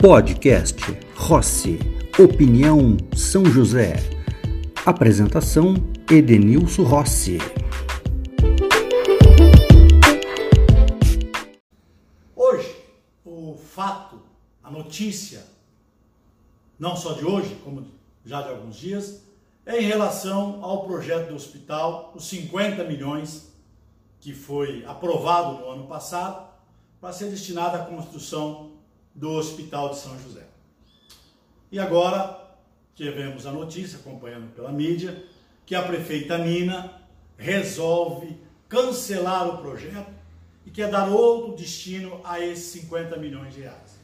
Podcast Rossi. Opinião São José. Apresentação Edenilson Rossi. Hoje, o fato, a notícia, não só de hoje, como já de alguns dias, é em relação ao projeto do hospital, os 50 milhões que foi aprovado no ano passado para ser destinado à construção do Hospital de São José. E agora tivemos a notícia, acompanhando pela mídia, que a prefeita Nina resolve cancelar o projeto e quer dar outro destino a esses 50 milhões de reais.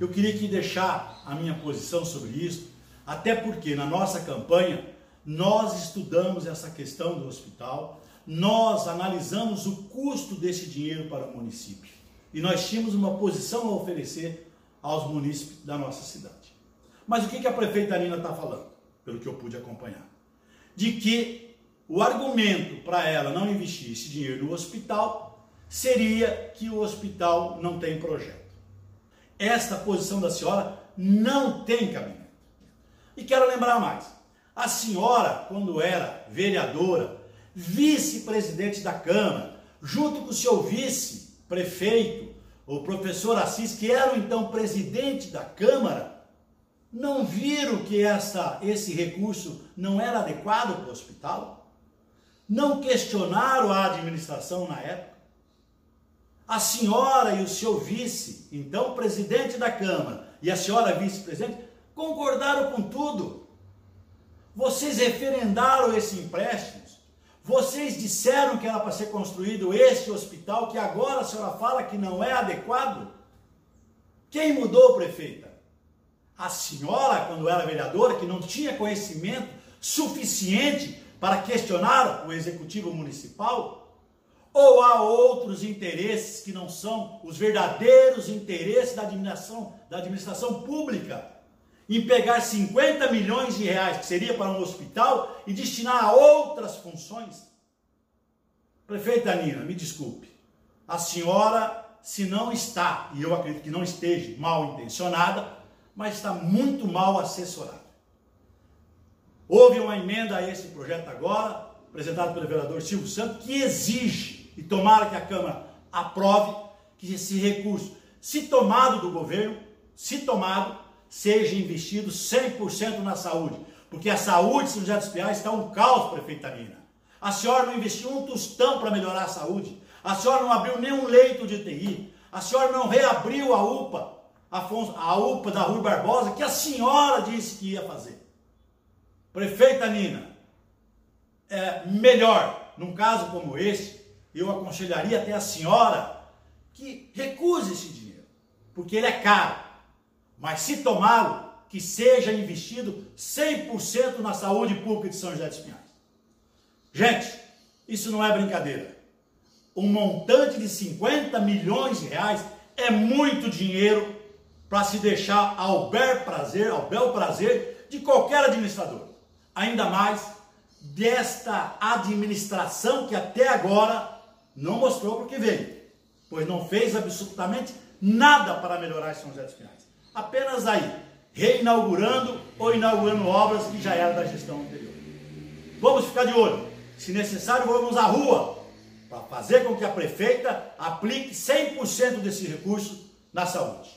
Eu queria que deixar a minha posição sobre isso, até porque na nossa campanha nós estudamos essa questão do hospital, nós analisamos o custo desse dinheiro para o município e nós tínhamos uma posição a oferecer aos munícipes da nossa cidade. Mas o que a prefeita Nina está falando, pelo que eu pude acompanhar? De que o argumento para ela não investir esse dinheiro no hospital seria que o hospital não tem projeto. Esta posição da senhora não tem cabimento. E quero lembrar mais: a senhora, quando era vereadora, vice-presidente da Câmara, junto com o seu vice-prefeito, o professor Assis, que era então presidente da Câmara, não viram que essa, esse recurso não era adequado para o hospital? Não questionaram a administração na época? A senhora e o seu vice, então presidente da Câmara, e a senhora vice-presidente, concordaram com tudo. Vocês referendaram esse empréstimo. Vocês disseram que era para ser construído este hospital, que agora a senhora fala que não é adequado? Quem mudou, prefeita? A senhora, quando era vereadora, que não tinha conhecimento suficiente para questionar o executivo municipal? Ou há outros interesses que não são os verdadeiros interesses da administração, da administração pública? Em pegar 50 milhões de reais, que seria para um hospital, e destinar a outras funções? Prefeita Nina, me desculpe, a senhora, se não está, e eu acredito que não esteja mal intencionada, mas está muito mal assessorada. Houve uma emenda a esse projeto agora, apresentado pelo vereador Silvio Santos, que exige, e tomara que a Câmara aprove, que esse recurso, se tomado do governo, se tomado, seja investido 100% na saúde. Porque a saúde de São José dos Pinhais está um caos, prefeita Nina. A senhora não investiu um tostão para melhorar a saúde. A senhora não abriu nenhum leito de UTI. A senhora não reabriu a UPA, a UPA da Rui Barbosa, que a senhora disse que ia fazer. Prefeita Nina, é melhor, num caso como esse, eu aconselharia até a senhora que recuse esse dinheiro, porque ele é caro. Mas se tomá-lo, que seja investido 100% na saúde pública de São José dos Pinhais. Gente, isso não é brincadeira. Um montante de 50 milhões de reais é muito dinheiro para se deixar ao bel prazer, ao bel prazer de qualquer administrador. Ainda mais desta administração que até agora não mostrou para o que veio, pois não fez absolutamente nada para melhorar São José dos Pinhais apenas aí, reinaugurando ou inaugurando obras que já eram da gestão anterior. Vamos ficar de olho. Se necessário, vamos à rua para fazer com que a prefeita aplique 100% desse recurso na saúde.